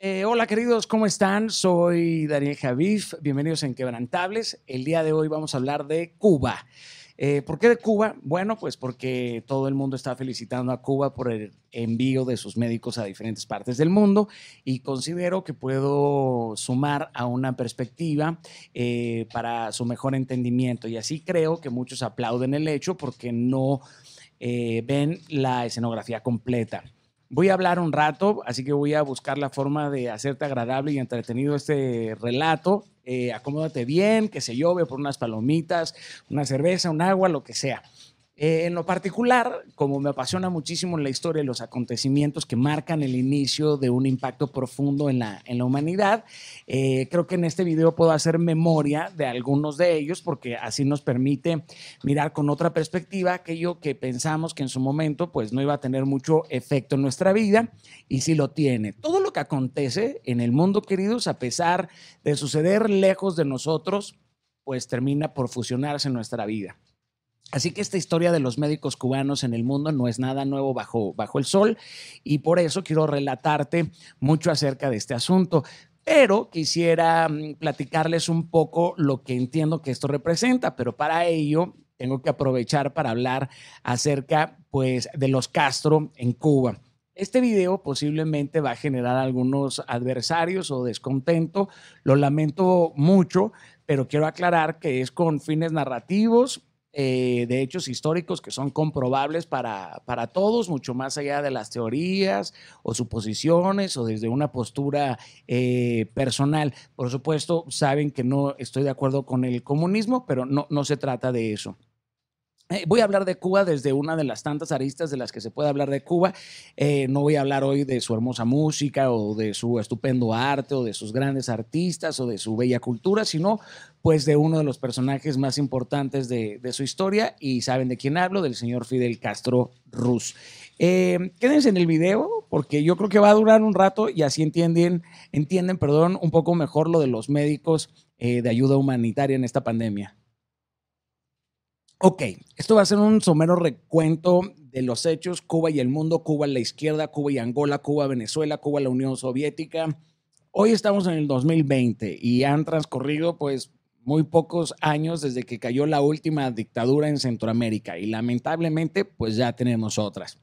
Eh, hola queridos, ¿cómo están? Soy Daniel Javif, bienvenidos en Quebrantables. El día de hoy vamos a hablar de Cuba. Eh, ¿Por qué de Cuba? Bueno, pues porque todo el mundo está felicitando a Cuba por el envío de sus médicos a diferentes partes del mundo y considero que puedo sumar a una perspectiva eh, para su mejor entendimiento. Y así creo que muchos aplauden el hecho porque no ven la escenografía completa. Voy a hablar un rato, así que voy a buscar la forma de hacerte agradable y entretenido este relato. Eh, acomódate bien, que se llove por unas palomitas, una cerveza, un agua, lo que sea. Eh, en lo particular, como me apasiona muchísimo la historia y los acontecimientos que marcan el inicio de un impacto profundo en la, en la humanidad, eh, creo que en este video puedo hacer memoria de algunos de ellos porque así nos permite mirar con otra perspectiva aquello que pensamos que en su momento pues no iba a tener mucho efecto en nuestra vida y sí lo tiene. Todo lo que acontece en el mundo, queridos, a pesar de suceder lejos de nosotros, pues termina por fusionarse en nuestra vida. Así que esta historia de los médicos cubanos en el mundo no es nada nuevo bajo, bajo el sol y por eso quiero relatarte mucho acerca de este asunto. Pero quisiera mm, platicarles un poco lo que entiendo que esto representa, pero para ello tengo que aprovechar para hablar acerca pues, de los Castro en Cuba. Este video posiblemente va a generar algunos adversarios o descontento, lo lamento mucho, pero quiero aclarar que es con fines narrativos eh, de hechos históricos que son comprobables para, para todos, mucho más allá de las teorías o suposiciones o desde una postura eh, personal. Por supuesto, saben que no estoy de acuerdo con el comunismo, pero no, no se trata de eso. Eh, voy a hablar de Cuba desde una de las tantas aristas de las que se puede hablar de Cuba. Eh, no voy a hablar hoy de su hermosa música o de su estupendo arte o de sus grandes artistas o de su bella cultura, sino pues de uno de los personajes más importantes de, su historia y saben de quién hablo, del señor Fidel Castro Ruz. Eh, quédense en el video porque yo creo que va a durar un rato y así entienden, entienden perdón, un poco mejor lo de los médicos de ayuda humanitaria en esta pandemia. Ok, esto va a ser un somero recuento de los hechos, Cuba y el mundo, Cuba la izquierda, Cuba y Angola, Cuba, Venezuela, Cuba, la Unión Soviética. Hoy estamos en el 2020 y han transcurrido pues muy pocos años desde que cayó la última dictadura en Centroamérica y lamentablemente pues ya tenemos otras.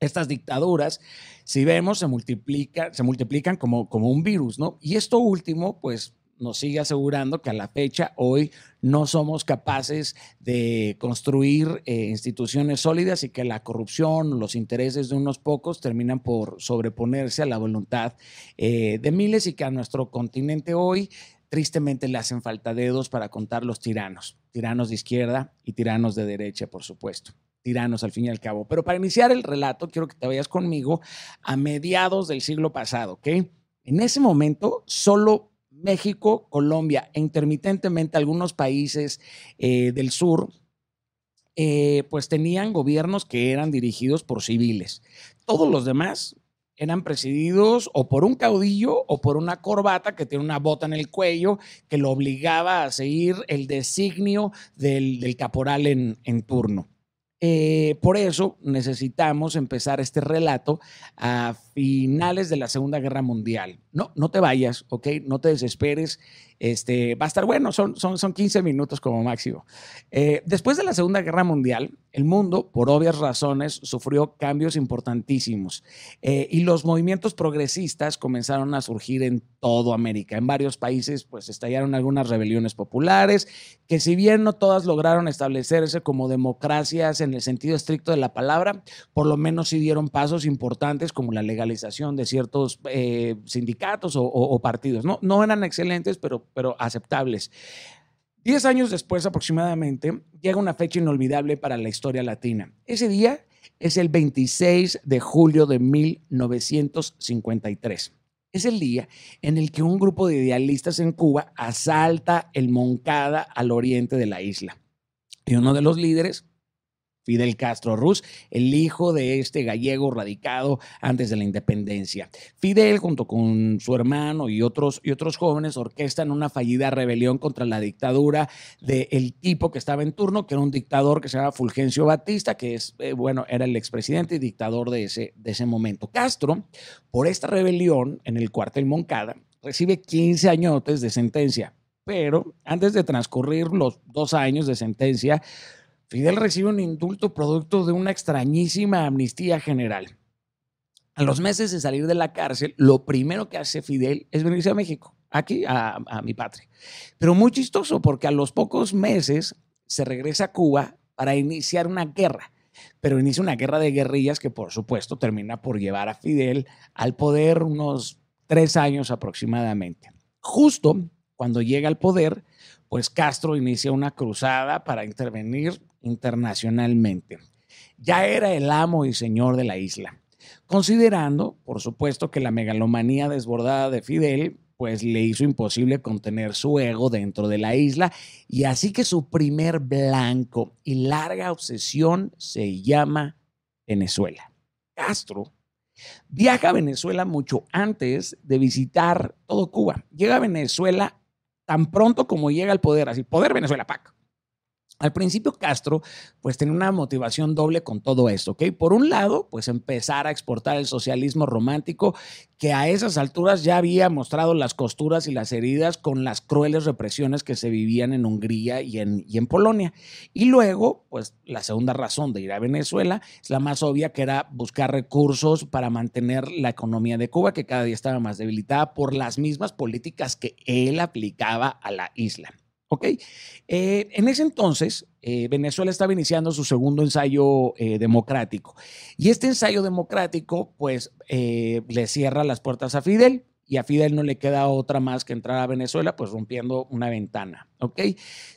Estas dictaduras, si vemos, se, multiplica, se multiplican como, como un virus, ¿no? Y esto último pues nos sigue asegurando que a la fecha hoy no somos capaces de construir eh, instituciones sólidas y que la corrupción, los intereses de unos pocos terminan por sobreponerse a la voluntad eh, de miles y que a nuestro continente hoy tristemente le hacen falta dedos para contar los tiranos, tiranos de izquierda y tiranos de derecha, por supuesto tiranos al fin y al cabo. Pero para iniciar el relato, quiero que te vayas conmigo a mediados del siglo pasado, ¿ok? En ese momento, solo México, Colombia e intermitentemente algunos países eh, del sur, eh, pues tenían gobiernos que eran dirigidos por civiles. Todos los demás eran presididos o por un caudillo o por una corbata que tiene una bota en el cuello que lo obligaba a seguir el designio del, caporal en, turno. Eh, por eso necesitamos empezar este relato a finales de la Segunda Guerra Mundial. No, no te vayas, ¿ok? No te desesperes. Este, va a estar bueno, son, son, son 15 minutos como máximo. Eh, después de la Segunda Guerra Mundial, el mundo, por obvias razones, sufrió cambios importantísimos eh, y los movimientos progresistas comenzaron a surgir en toda América. En varios países, pues estallaron algunas rebeliones populares que si bien no todas lograron establecerse como democracias en el sentido estricto de la palabra, por lo menos sí dieron pasos importantes como la legalización de ciertos eh, sindicatos o, partidos. No, no eran excelentes, pero, pero aceptables. Diez años después aproximadamente llega una fecha inolvidable para la historia latina. Ese día es el 26 de julio de 1953. Es el día en el que un grupo de idealistas en Cuba asalta el Moncada al oriente de la isla. Y uno de los líderes Fidel Castro Ruz, el hijo de este gallego radicado antes de la independencia. Fidel, junto con su hermano y otros, y otros jóvenes, orquestan una fallida rebelión contra la dictadura del tipo que estaba en turno, que era un dictador que se llama Fulgencio Batista, que es, eh, bueno, era el expresidente y dictador de ese, de ese momento. Castro, por esta rebelión en el cuartel Moncada, recibe 15 añotes de sentencia, pero antes de transcurrir los dos años de sentencia, Fidel recibe un indulto producto de una extrañísima amnistía general. A los meses de salir de la cárcel, lo primero que hace Fidel es venirse a México, aquí a, a mi patria. Pero muy chistoso porque a los pocos meses se regresa a Cuba para iniciar una guerra pero inicia una guerra de guerrillas que por supuesto termina por llevar a Fidel al poder unos tres años aproximadamente. Justo cuando llega al poder, pues Castro inicia una cruzada para intervenir internacionalmente. Ya era el amo y señor de la isla, considerando, por supuesto, que la megalomanía desbordada de Fidel pues le hizo imposible contener su ego dentro de la isla y así que su primer blanco y larga obsesión se llama Venezuela. Castro viaja a Venezuela mucho antes de visitar todo Cuba. Llega a Venezuela tan pronto como llega al poder, así, poder Venezuela, PAC. Al principio Castro pues tenía una motivación doble con todo esto, ¿ok? Por un lado, pues empezar a exportar el socialismo romántico que a esas alturas ya había mostrado las costuras y las heridas con las crueles represiones que se vivían en Hungría y en, y en Polonia. Y luego, pues la segunda razón de ir a Venezuela es la más obvia, que era buscar recursos para mantener la economía de Cuba, que cada día estaba más debilitada por las mismas políticas que él aplicaba a la isla. ¿Ok? Eh, en ese entonces, eh, Venezuela estaba iniciando su segundo ensayo eh, democrático. Y este ensayo democrático, pues, le cierra las puertas a Fidel. Y a Fidel no le queda otra más que entrar a Venezuela, pues rompiendo una ventana. ¿Ok?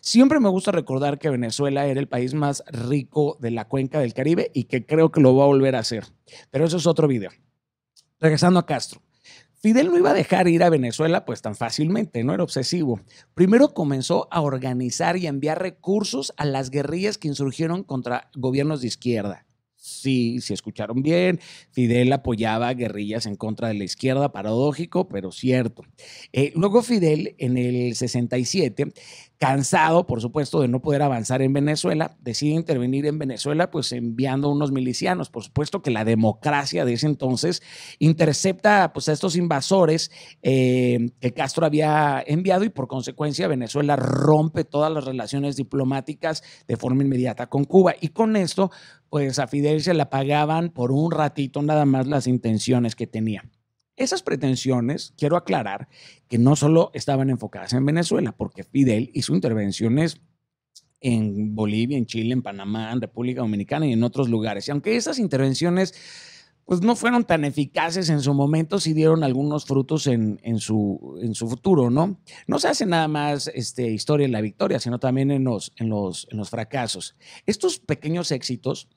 Siempre me gusta recordar que Venezuela era el país más rico de la cuenca del Caribe y que creo que lo va a volver a hacer. Pero eso es otro video. Regresando a Castro. Fidel no iba a dejar ir a Venezuela pues tan fácilmente, no era obsesivo. Primero comenzó a organizar y enviar recursos a las guerrillas que insurgieron contra gobiernos de izquierda. Sí, si escucharon bien, Fidel apoyaba guerrillas en contra de la izquierda, paradójico, pero cierto. Eh, luego Fidel, en el 67, cansado, por supuesto, de no poder avanzar en Venezuela, decide intervenir en Venezuela, pues enviando unos milicianos. Por supuesto que la democracia de ese entonces intercepta pues, a estos invasores eh, que Castro había enviado y por consecuencia Venezuela rompe todas las relaciones diplomáticas de forma inmediata con Cuba. Y con esto, pues a Fidel se le apagaban por un ratito nada más las intenciones que tenía. Esas pretensiones, quiero aclarar, que no solo estaban enfocadas en Venezuela, porque Fidel hizo intervenciones en Bolivia, en Chile, en Panamá, en República Dominicana y en otros lugares. Y aunque esas intervenciones pues no fueron tan eficaces en su momento, sí dieron algunos frutos en, su, en su futuro, ¿no? No se hace nada más este, historia en la victoria, sino también en los, en, los, en los fracasos. Estos pequeños éxitos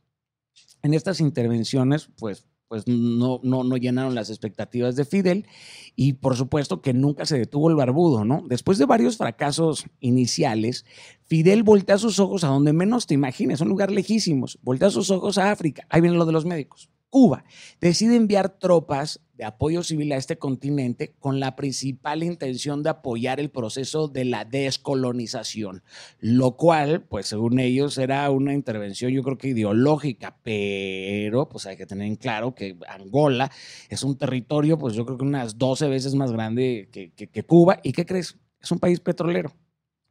en estas intervenciones, pues pues no, no, no llenaron las expectativas de Fidel y por supuesto que nunca se detuvo el barbudo, ¿no? Después de varios fracasos iniciales, Fidel voltea sus ojos a donde menos te imagines, un lugar lejísimos, voltea sus ojos a África, ahí viene lo de los médicos. Cuba decide enviar tropas de apoyo civil a este continente con la principal intención de apoyar el proceso de la descolonización, lo cual, pues según ellos, era una intervención yo creo que ideológica, pero pues hay que tener en claro que Angola es un territorio, pues yo creo que unas 12 veces más grande que, que Cuba, ¿y qué crees? Es un país petrolero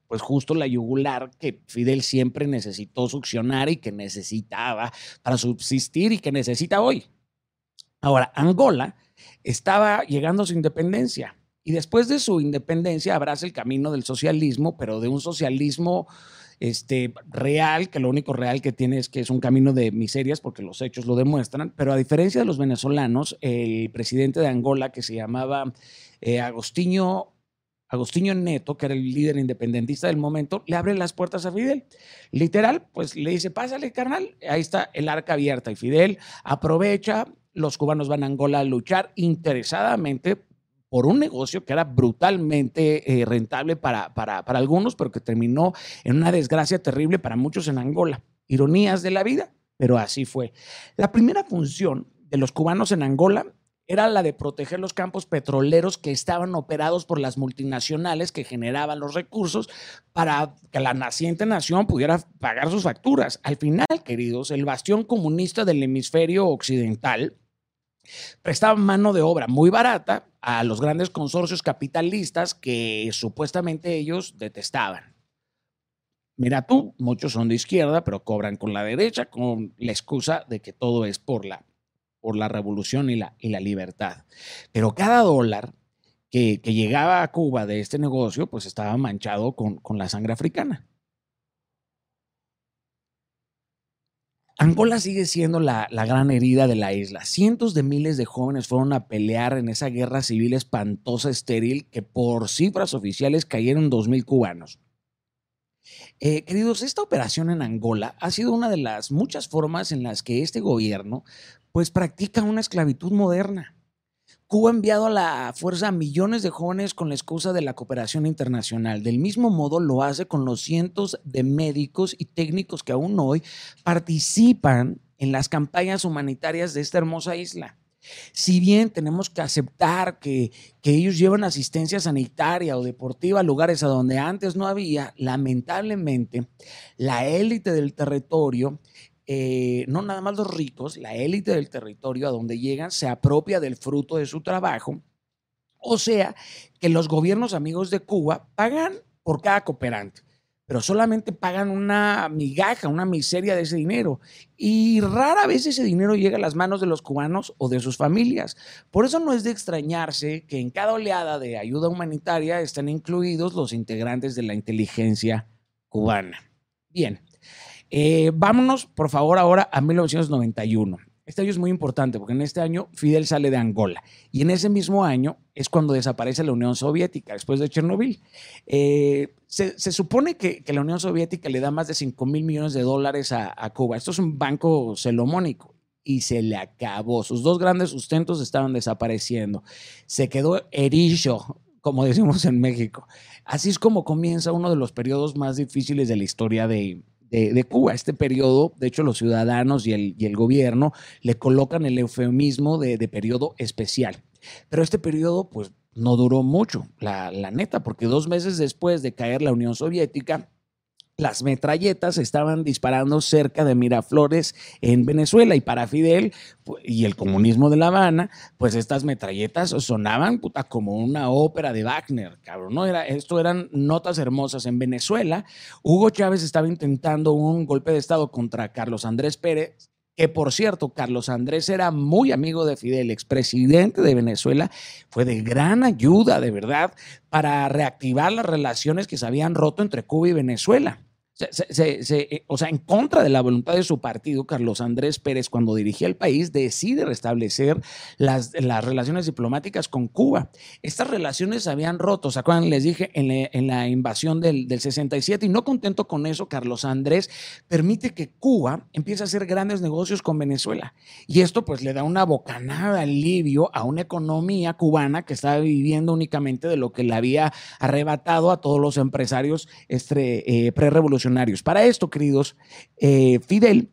pues justo la yugular que Fidel siempre necesitó succionar y que necesitaba para subsistir y que necesita hoy. Ahora, Angola estaba llegando a su independencia y después de su independencia abraza el camino del socialismo, pero de un socialismo este, real, que lo único real que tiene es que es un camino de miserias, porque los hechos lo demuestran, pero a diferencia de los venezolanos, el presidente de Angola, que se llamaba eh, Agostinho Agostinho Neto, que era el líder independentista del momento, le abre las puertas a Fidel. Literal, pues le dice, pásale, carnal, ahí está el arca abierta. Y Fidel aprovecha, los cubanos van a Angola a luchar interesadamente por un negocio que era brutalmente eh, rentable para, para, para algunos, pero que terminó en una desgracia terrible para muchos en Angola. Ironías de la vida. pero así fue. La primera función de los cubanos en Angola era la de proteger los campos petroleros que estaban operados por las multinacionales que generaban los recursos para que la naciente nación pudiera pagar sus facturas. Al final, queridos, el bastión comunista del hemisferio occidental prestaba mano de obra muy barata a los grandes consorcios capitalistas que supuestamente ellos detestaban. Mira tú, muchos son de izquierda, pero cobran con la derecha con la excusa de que todo es por la, por la revolución y la, y la libertad. Pero cada dólar que, llegaba a Cuba de este negocio, pues estaba manchado con, con la sangre africana. Angola sigue siendo la, la, gran herida de la isla. Cientos de miles de jóvenes fueron a pelear en esa guerra civil espantosa, estéril, que por cifras oficiales cayeron 2.000 cubanos. Eh, queridos, esta operación en Angola ha sido una de las muchas formas en las que este gobierno pues practica una esclavitud moderna. Cuba ha enviado a la fuerza a millones de jóvenes con la excusa de la cooperación internacional. Del mismo modo lo hace con los cientos de médicos y técnicos que aún hoy participan en las campañas humanitarias de esta hermosa isla. Si bien tenemos que aceptar que, ellos llevan asistencia sanitaria o deportiva a lugares a donde antes no había, lamentablemente la élite del territorio eh, no nada más los ricos, la élite del territorio a donde llegan se apropia del fruto de su trabajo. O sea, que los gobiernos amigos de Cuba pagan por cada cooperante pero solamente pagan una migaja, una miseria de ese dinero. Y rara vez ese dinero llega a las manos de los cubanos o de sus familias. Por eso no es de extrañarse que en cada oleada de ayuda humanitaria estén incluidos los integrantes de la inteligencia cubana. Bien, eh, vámonos por favor ahora a 1991. Este año es muy importante porque en este año Fidel sale de Angola y en ese mismo año es cuando desaparece la Unión Soviética después de Chernobyl. Eh, se, supone que, la Unión Soviética le da más de 5 mil millones de dólares a, Cuba. Esto es un banco celomónico y se le acabó. Sus dos grandes sustentos estaban desapareciendo. Se quedó erizo, como decimos en México. Así es como comienza uno de los periodos más difíciles de la historia de, de, Cuba. Este periodo, de hecho, los ciudadanos y el, y el gobierno le colocan el eufemismo de, de, periodo especial. Pero este periodo, pues, no duró mucho, la, la neta, porque dos meses después de caer la Unión Soviética, las metralletas estaban disparando cerca de Miraflores en Venezuela y para Fidel y el comunismo de La Habana, pues estas metralletas sonaban puta, como una ópera de Wagner, cabrón, ¿no? Era, esto eran notas hermosas. En Venezuela, Hugo Chávez estaba intentando un golpe de Estado contra Carlos Andrés Pérez que por cierto, Carlos Andrés era muy amigo de Fidel, expresidente de Venezuela, fue de gran ayuda, de verdad, para reactivar las relaciones que se habían roto entre Cuba y Venezuela. Eh, o sea, en contra de la voluntad de su partido, Carlos Andrés Pérez, cuando dirigía el país, decide restablecer las, las relaciones diplomáticas con Cuba. Estas relaciones se habían roto, ¿se acuerdan? Les dije en, la invasión del, del, 67 y no contento con eso, Carlos Andrés permite que Cuba empiece a hacer grandes negocios con Venezuela. Y esto pues le da una bocanada alivio a una economía cubana que estaba viviendo únicamente de lo que le había arrebatado a todos los empresarios este, eh, prerevolucionarios para esto, queridos, eh, Fidel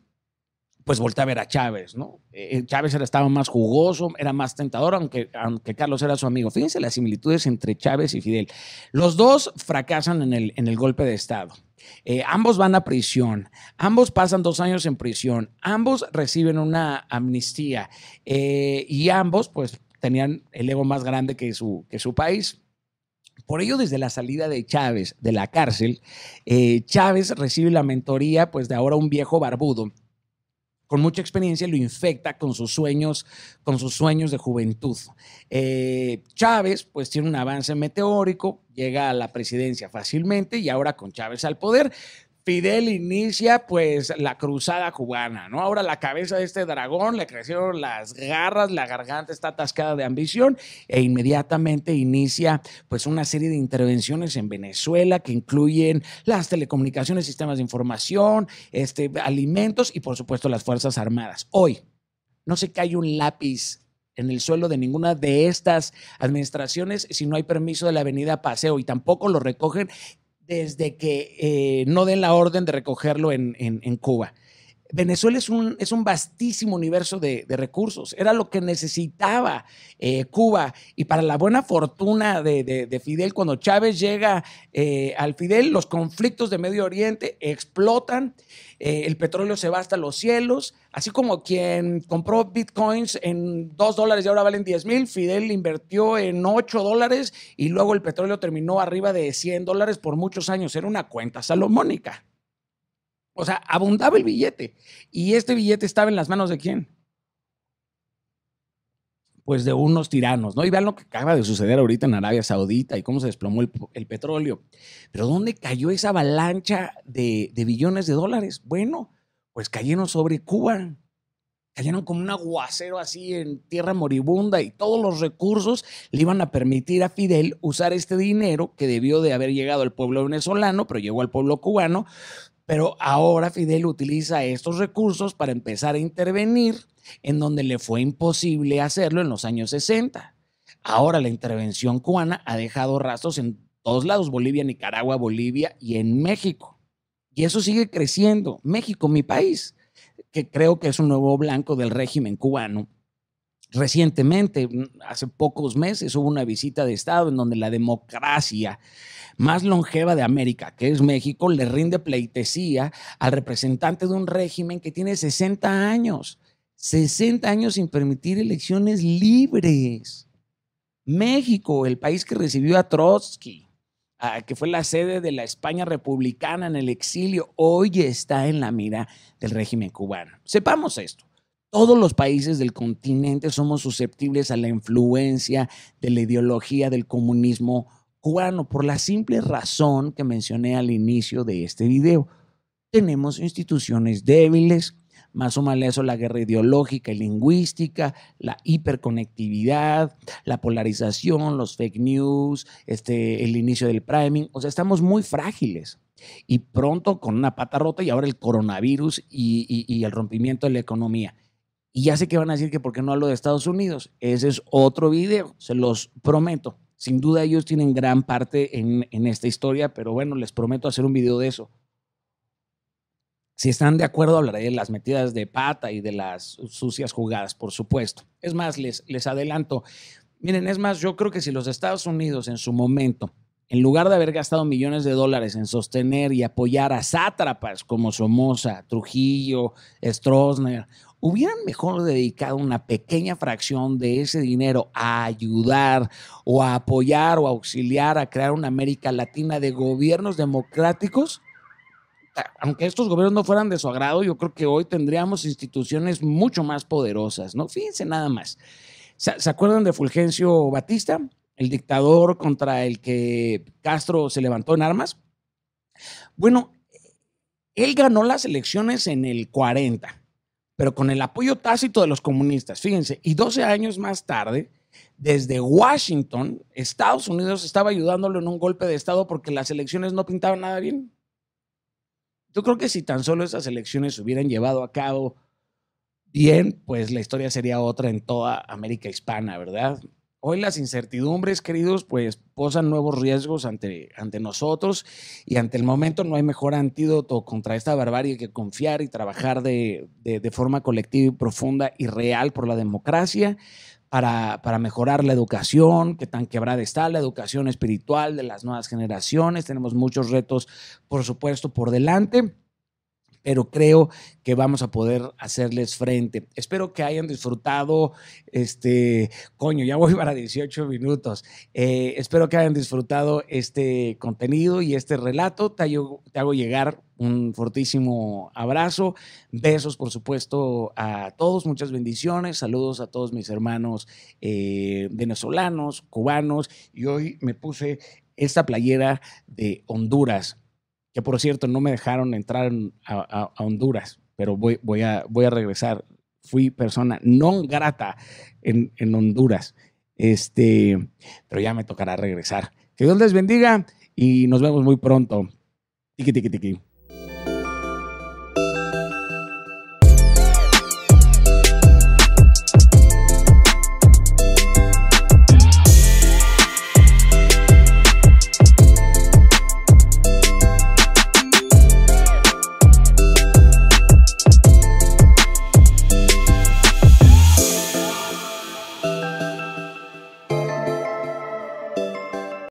pues voltea a ver a Chávez, ¿no? Eh, Chávez era, estaba más jugoso, era más tentador, aunque, Carlos era su amigo. Fíjense las similitudes entre Chávez y Fidel. Los dos fracasan en el, golpe de Estado. Eh, ambos van a prisión, ambos pasan dos años en prisión, ambos reciben una amnistía y ambos pues tenían el ego más grande que su país. Por ello, desde la salida de Chávez de la cárcel, eh, Chávez recibe la mentoría pues, de ahora un viejo barbudo con mucha experiencia lo infecta con sus sueños, con sus sueños de juventud. Eh, Chávez, pues tiene un avance meteórico, llega a la presidencia fácilmente y ahora con Chávez al poder, Fidel inicia pues la cruzada cubana, ¿no? Ahora la cabeza de este dragón le crecieron las garras, la garganta está atascada de ambición e inmediatamente inicia pues una serie de intervenciones en Venezuela que incluyen las telecomunicaciones, sistemas de información, este, alimentos y por supuesto las Fuerzas Armadas. Hoy no se cae un lápiz en el suelo de ninguna de estas administraciones si no hay permiso de la avenida Paseo y tampoco lo recogen desde que eh, no den la orden de recogerlo en, Cuba. Venezuela es un, es un vastísimo universo de, recursos. Era lo que necesitaba eh, Cuba. Y para la buena fortuna de, Fidel, cuando Chávez llega eh, al Fidel, los conflictos de Medio Oriente explotan, eh, el petróleo se va hasta los cielos, así como quien compró bitcoins en 2 dólares y ahora valen 10 mil, Fidel invirtió en 8 dólares y luego el petróleo terminó arriba de 100 dólares por muchos años. Era una cuenta salomónica. O sea, abundaba el billete. ¿Y este billete estaba en las manos de quién? Pues de unos tiranos, ¿no? Y vean lo que acaba de suceder ahorita en Arabia Saudita y cómo se desplomó el, petróleo. Pero ¿dónde cayó esa avalancha de, de billones de dólares? Bueno, pues cayeron sobre Cuba cayeron como un aguacero así en tierra moribunda y todos los recursos le iban a permitir a Fidel usar este dinero que debió de haber llegado al pueblo venezolano, pero llegó al pueblo cubano, pero ahora Fidel utiliza estos recursos para empezar a intervenir en donde le fue imposible hacerlo en los años 60. Ahora la intervención cubana ha dejado rastros en todos lados, Bolivia, Nicaragua, Bolivia y en México. Y eso sigue creciendo. México, mi país, que creo que es un nuevo blanco del régimen cubano. Recientemente, hace pocos meses, hubo una visita de Estado en donde la democracia más longeva de América, que es México, le rinde pleitesía al representante de un régimen que tiene 60 años, 60 años sin permitir elecciones libres. México, el país que recibió a Trotsky, que fue la sede de la España republicana en el exilio, hoy está en la mira del régimen cubano. Sepamos esto. Todos los países del continente somos susceptibles a la influencia de la ideología del comunismo cubano por la simple razón que mencioné al inicio de este video. Tenemos instituciones débiles, más o menos la guerra ideológica y lingüística, la hiperconectividad, la polarización, los fake news, este, el inicio del priming. O sea, estamos muy frágiles. Y pronto con una pata rota y ahora el coronavirus y el rompimiento de la economía. Y ya sé que van a decir que por qué no hablo de Estados Unidos. Ese es otro video, se los prometo. Sin duda ellos tienen gran parte en, esta historia, pero bueno, les prometo hacer un video de eso. Si están de acuerdo, hablaré de las metidas de pata y de las sucias jugadas, por supuesto. Es más, les, les adelanto. Miren, es más, yo creo que si los Estados Unidos en su momento, en lugar de haber gastado millones de dólares en sostener y apoyar a sátrapas como Somoza, Trujillo, Stroessner hubieran mejor dedicado una pequeña fracción de ese dinero a ayudar o a apoyar o auxiliar a crear una América Latina de gobiernos democráticos, aunque estos gobiernos no fueran de su agrado, yo creo que hoy tendríamos instituciones mucho más poderosas, ¿no? Fíjense nada más. ¿Se acuerdan de Fulgencio Batista, el dictador contra el que Castro se levantó en armas? Bueno, él ganó las elecciones en el 40 pero con el apoyo tácito de los comunistas. Fíjense, y 12 años más tarde, desde Washington, Estados Unidos estaba ayudándolo en un golpe de Estado porque las elecciones no pintaban nada bien. Yo creo que si tan solo esas elecciones se hubieran llevado a cabo bien, pues la historia sería otra en toda América hispana, ¿verdad? Hoy las incertidumbres, queridos, pues posan nuevos riesgos ante, ante nosotros y ante el momento no hay mejor antídoto contra esta barbarie que confiar y trabajar de, forma colectiva y profunda y real por la democracia para, para, mejorar la educación, que tan quebrada está la educación espiritual de las nuevas generaciones. Tenemos muchos retos, por supuesto, por delante pero creo que vamos a poder hacerles frente. Espero que hayan disfrutado, este, coño, ya voy para 18 minutos. Eh, espero que hayan disfrutado este contenido y este relato. Te hago, llegar un fortísimo abrazo, besos por supuesto a todos, muchas bendiciones, saludos a todos mis hermanos eh, venezolanos, cubanos y hoy me puse esta playera de Honduras que por cierto no me dejaron entrar a, Honduras, pero voy, voy, a, voy a regresar. Fui persona no grata en, en Honduras, este, pero ya me tocará regresar. Que Dios les bendiga y nos vemos muy pronto. Tiki, tiki, tiki.